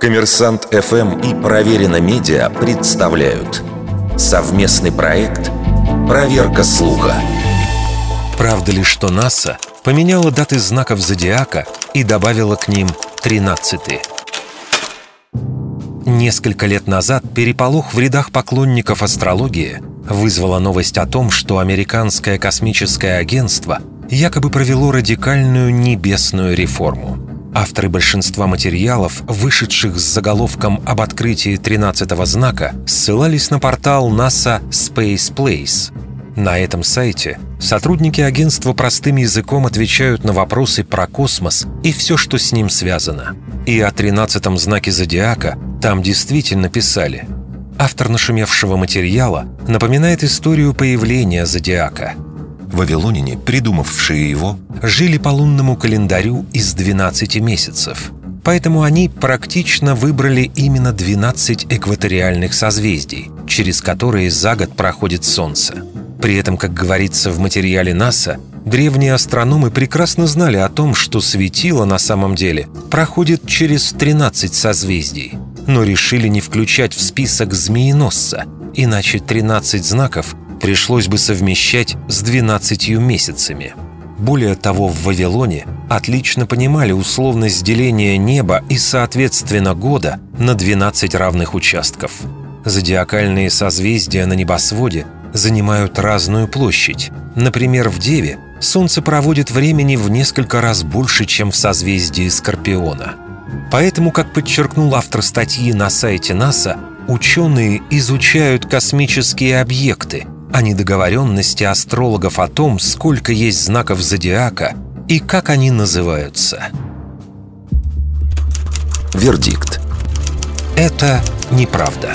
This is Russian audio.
Коммерсант ФМ и Проверено Медиа представляют совместный проект «Проверка слуха». Правда ли, что НАСА поменяла даты знаков зодиака и добавила к ним 13 -й? Несколько лет назад переполох в рядах поклонников астрологии вызвала новость о том, что американское космическое агентство якобы провело радикальную небесную реформу. Авторы большинства материалов, вышедших с заголовком об открытии 13-го знака, ссылались на портал NASA Space Place. На этом сайте сотрудники агентства простым языком отвечают на вопросы про космос и все, что с ним связано. И о 13-м знаке зодиака там действительно писали. Автор нашумевшего материала напоминает историю появления зодиака – Вавилонине, придумавшие его, жили по лунному календарю из 12 месяцев. Поэтому они практично выбрали именно 12 экваториальных созвездий, через которые за год проходит Солнце. При этом, как говорится в материале НАСА, древние астрономы прекрасно знали о том, что светило на самом деле проходит через 13 созвездий, но решили не включать в список змееносца, иначе 13 знаков пришлось бы совмещать с 12 месяцами. Более того, в Вавилоне отлично понимали условность деления неба и, соответственно, года на 12 равных участков. Зодиакальные созвездия на небосводе занимают разную площадь. Например, в Деве Солнце проводит времени в несколько раз больше, чем в созвездии Скорпиона. Поэтому, как подчеркнул автор статьи на сайте НАСА, ученые изучают космические объекты – о недоговоренности астрологов о том, сколько есть знаков зодиака и как они называются. Вердикт. Это неправда.